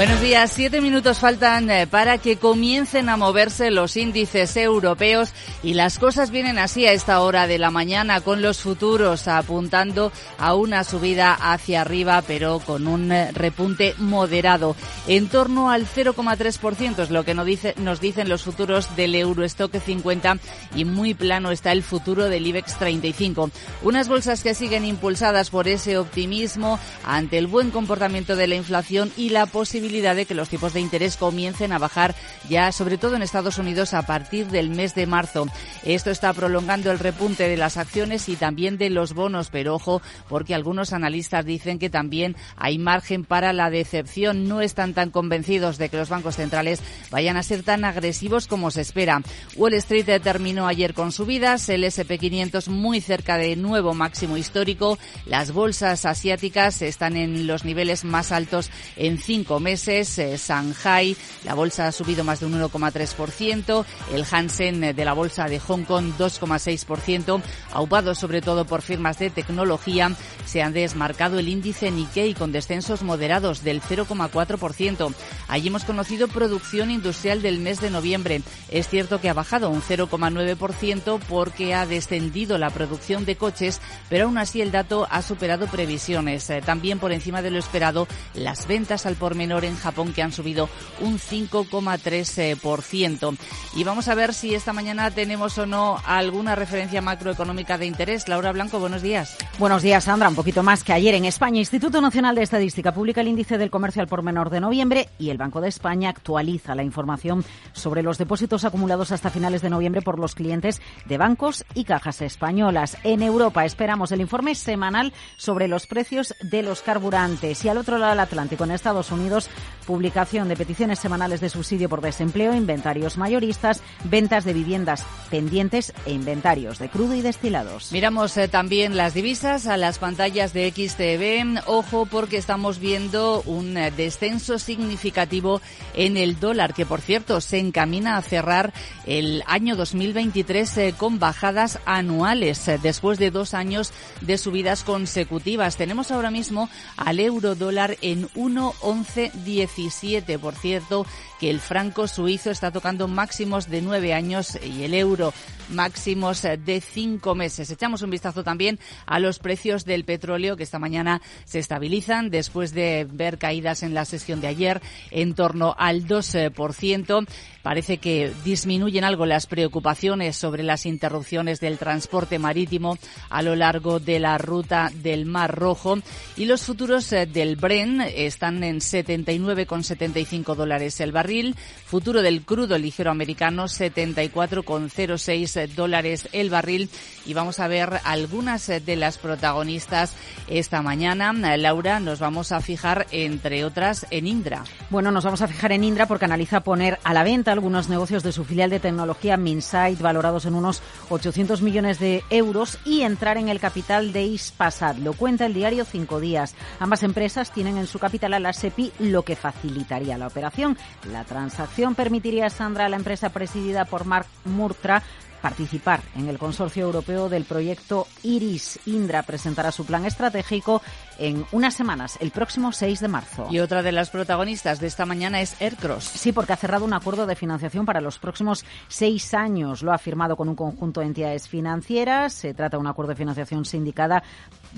Buenos días. Siete minutos faltan eh, para que comiencen a moverse los índices europeos y las cosas vienen así a esta hora de la mañana con los futuros apuntando a una subida hacia arriba pero con un eh, repunte moderado. En torno al 0,3% es lo que nos, dice, nos dicen los futuros del Eurostock 50 y muy plano está el futuro del IBEX 35. Unas bolsas que siguen impulsadas por ese optimismo ante el buen comportamiento de la inflación y la posibilidad de que los tipos de interés comiencen a bajar ya, sobre todo en Estados Unidos, a partir del mes de marzo. Esto está prolongando el repunte de las acciones y también de los bonos, pero ojo, porque algunos analistas dicen que también hay margen para la decepción. No están tan convencidos de que los bancos centrales vayan a ser tan agresivos como se espera. Wall Street terminó ayer con subidas, el SP500 muy cerca de nuevo máximo histórico. Las bolsas asiáticas están en los niveles más altos en cinco meses meses. Eh, Shanghai, la bolsa ha subido más de un 1,3%. El Hansen eh, de la bolsa de Hong Kong 2,6%. Aupado sobre todo por firmas de tecnología, se han desmarcado el índice Nikkei con descensos moderados del 0,4%. Allí hemos conocido producción industrial del mes de noviembre. Es cierto que ha bajado un 0,9% porque ha descendido la producción de coches, pero aún así el dato ha superado previsiones. Eh, también por encima de lo esperado, las ventas al por menor en Japón que han subido un 5,3%. Y vamos a ver si esta mañana tenemos o no alguna referencia macroeconómica de interés. Laura Blanco, buenos días. Buenos días, Sandra. Un poquito más que ayer en España. Instituto Nacional de Estadística publica el índice del comercio al por menor de noviembre y el Banco de España actualiza la información sobre los depósitos acumulados hasta finales de noviembre por los clientes de bancos y cajas españolas. En Europa esperamos el informe semanal sobre los precios de los carburantes y al otro lado del Atlántico, en Estados Unidos, publicación de peticiones semanales de subsidio por desempleo, inventarios mayoristas, ventas de viviendas pendientes e inventarios de crudo y destilados. Miramos eh, también las divisas a las pantallas de XTV. Ojo porque estamos viendo un eh, descenso significativo en el dólar, que por cierto se encamina a cerrar el año 2023 eh, con bajadas anuales después de dos años de subidas consecutivas. Tenemos ahora mismo al euro dólar en 1,11 17, por cierto, que el franco suizo está tocando máximos de nueve años y el euro máximos de cinco meses. Echamos un vistazo también a los precios del petróleo que esta mañana se estabilizan después de ver caídas en la sesión de ayer en torno al 2%. Parece que disminuyen algo las preocupaciones sobre las interrupciones del transporte marítimo a lo largo de la ruta del Mar Rojo y los futuros eh, del Bren están en 79,75 dólares el barril, futuro del crudo ligero americano 74,06 dólares el barril y vamos a ver algunas eh, de las protagonistas esta mañana. Laura, nos vamos a fijar entre otras en Indra. Bueno, nos vamos a fijar en Indra porque analiza poner a la venta algunos negocios de su filial de tecnología Minsight valorados en unos 800 millones de euros y entrar en el capital de Ispasat. Lo cuenta el diario Cinco Días. Ambas empresas tienen en su capital a la SEPI, lo que facilitaría la operación. La transacción permitiría a Sandra, la empresa presidida por Mark Murtra, participar en el consorcio europeo del proyecto Iris. Indra presentará su plan estratégico en unas semanas, el próximo 6 de marzo. Y otra de las protagonistas de esta mañana es Aircross. Sí, porque ha cerrado un acuerdo de financiación para los próximos seis años. Lo ha firmado con un conjunto de entidades financieras. Se trata de un acuerdo de financiación sindicada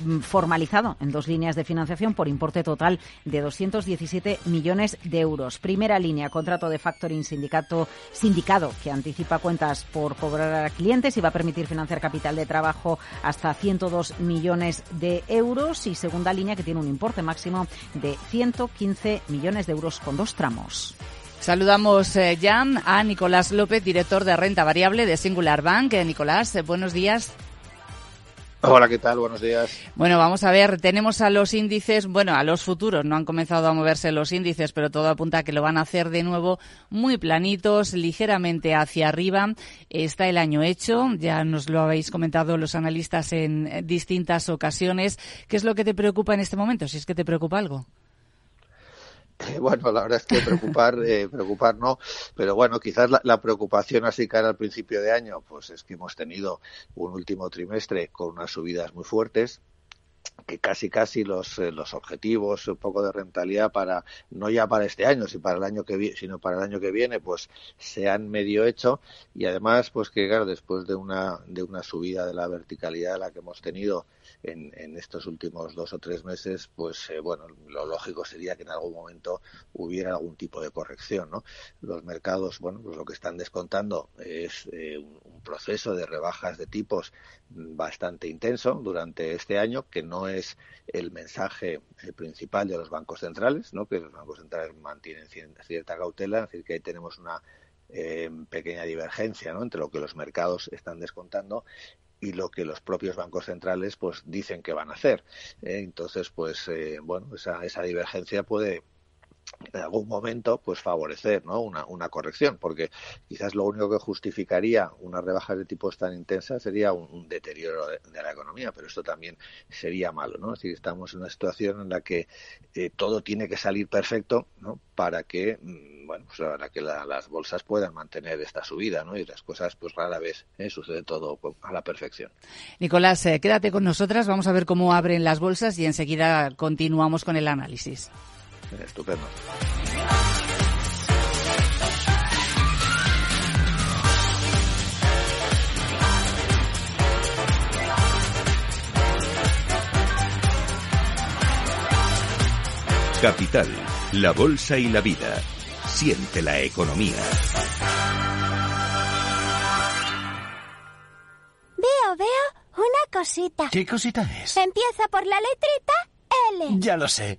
mm, formalizado en dos líneas de financiación por importe total de 217 millones de euros. Primera línea, contrato de factoring sindicato, sindicado que anticipa cuentas por cobrar a clientes y va a permitir financiar capital de trabajo hasta 102 millones de euros y segunda línea que tiene un importe máximo de 115 millones de euros con dos tramos. Saludamos eh, ya a Nicolás López, director de renta variable de Singular Bank. Eh, Nicolás, eh, buenos días. Hola, ¿qué tal? Buenos días. Bueno, vamos a ver, tenemos a los índices, bueno, a los futuros, no han comenzado a moverse los índices, pero todo apunta a que lo van a hacer de nuevo muy planitos, ligeramente hacia arriba. Está el año hecho, ya nos lo habéis comentado los analistas en distintas ocasiones. ¿Qué es lo que te preocupa en este momento? Si es que te preocupa algo. Bueno, la verdad es que preocupar, eh, preocupar no, pero bueno, quizás la, preocupación así cara al principio de año, pues es que hemos tenido un último trimestre con unas subidas muy fuertes, que casi casi los, eh, los objetivos un poco de rentabilidad para no ya para este año sino para el año que viene sino para el año que viene pues se han medio hecho. Y además pues que claro después de una de una subida de la verticalidad la que hemos tenido en, en estos últimos dos o tres meses pues eh, bueno lo lógico sería que en algún momento hubiera algún tipo de corrección no los mercados bueno pues lo que están descontando es eh, un, proceso de rebajas de tipos bastante intenso durante este año que no es el mensaje principal de los bancos centrales, ¿no? que los bancos centrales mantienen cierta cautela, es decir, que ahí tenemos una eh, pequeña divergencia ¿no? entre lo que los mercados están descontando y lo que los propios bancos centrales pues dicen que van a hacer. ¿eh? Entonces, pues eh, bueno, esa, esa divergencia puede en algún momento pues favorecer ¿no? una, corrección porque quizás lo único que justificaría una rebaja de tipos tan intensa sería un, deterioro de, la economía pero esto también sería malo ¿no? es estamos en una situación en la que eh, todo tiene que salir perfecto ¿no? para que mm, bueno pues para que la, las bolsas puedan mantener esta subida ¿no? y las cosas pues rara vez ¿eh? sucede todo a la perfección Nicolás eh, quédate con nosotras vamos a ver cómo abren las bolsas y enseguida continuamos con el análisis Estupendo. Capital, la bolsa y la vida. Siente la economía. Veo, veo una cosita. ¿Qué cosita es? Empieza por la letrita L. Ya lo sé.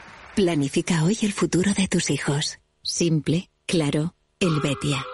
Planifica hoy el futuro de tus hijos. Simple, claro, el Betia.